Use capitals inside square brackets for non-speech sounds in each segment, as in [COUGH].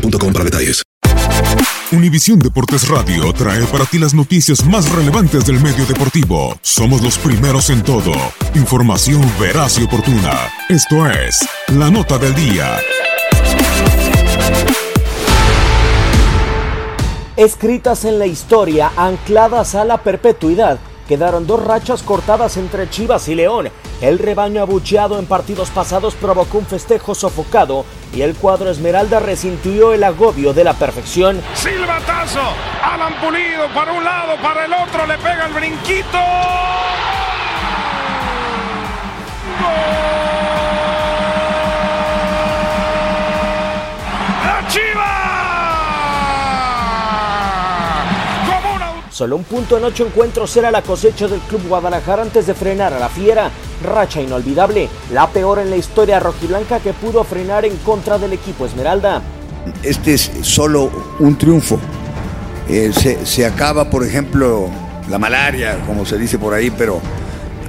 boostmobile.com para detalles. Univisión Deportes Radio trae para ti las noticias más relevantes del medio deportivo. Somos los primeros en todo. Información veraz y oportuna. Esto es La Nota del Día. Escritas en la historia, ancladas a la perpetuidad, quedaron dos rachas cortadas entre Chivas y León. El rebaño abucheado en partidos pasados provocó un festejo sofocado y el cuadro Esmeralda resintió el agobio de la perfección. Silbatazo, Alan Pulido para un lado, para el otro, le pega el brinquito. Solo un punto en ocho encuentros era la cosecha del Club Guadalajara antes de frenar a la fiera. Racha inolvidable, la peor en la historia rojiblanca que pudo frenar en contra del equipo Esmeralda. Este es solo un triunfo. Eh, se, se, acaba, por ejemplo, la malaria, como se dice por ahí, pero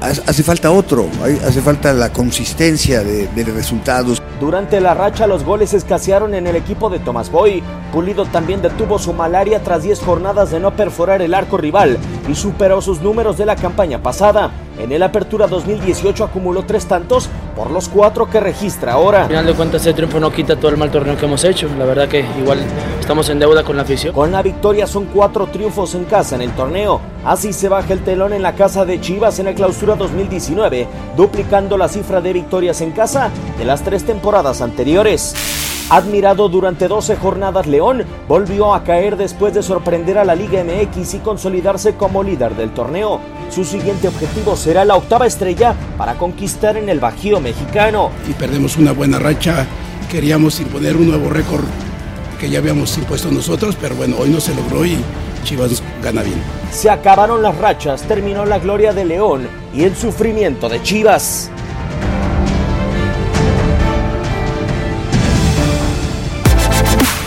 hace falta otro, hace falta la consistencia de, de resultados. Durante la racha los goles escasearon en el equipo de Tomás Boy. Pulido también detuvo su malaria tras 10 jornadas de no perforar el arco rival y superó sus números de la campaña pasada. En el Apertura 2018 acumuló tres tantos por los cuatro que registra ahora. Al final de cuentas ese triunfo no quita todo el mal torneo que hemos hecho. La verdad que igual estamos en deuda con la afición. Con la victoria son cuatro triunfos en casa en el torneo. Así se baja el telón en la casa de Chivas en la clausura 2019, duplicando la cifra de victorias en casa de las tres temporadas anteriores. Admirado durante 12 jornadas, León volvió a caer después de sorprender a la Liga MX y consolidarse como líder del torneo. Su siguiente objetivo será la octava estrella para conquistar en el Bajío mexicano. Y perdemos una buena racha, queríamos imponer un nuevo récord que ya habíamos impuesto nosotros, pero bueno, hoy no se logró y Chivas gana bien. Se acabaron las rachas, terminó la gloria de León y el sufrimiento de Chivas.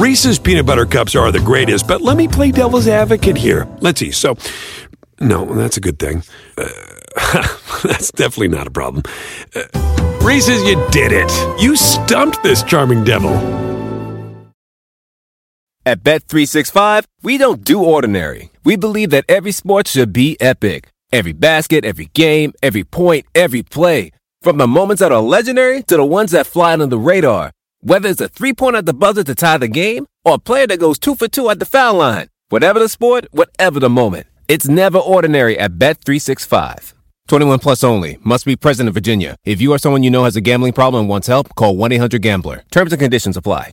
Reese's peanut butter cups are the greatest, but let me play devil's advocate here. Let's see. So, no, that's a good thing. Uh, [LAUGHS] that's definitely not a problem. Uh, Reese's, you did it. You stumped this charming devil. At Bet365, we don't do ordinary. We believe that every sport should be epic. Every basket, every game, every point, every play. From the moments that are legendary to the ones that fly under the radar. Whether it's a three pointer at the buzzer to tie the game or a player that goes two for two at the foul line. Whatever the sport, whatever the moment. It's never ordinary at Bet365. 21 plus only. Must be present in Virginia. If you or someone you know has a gambling problem and wants help, call 1 800 Gambler. Terms and conditions apply.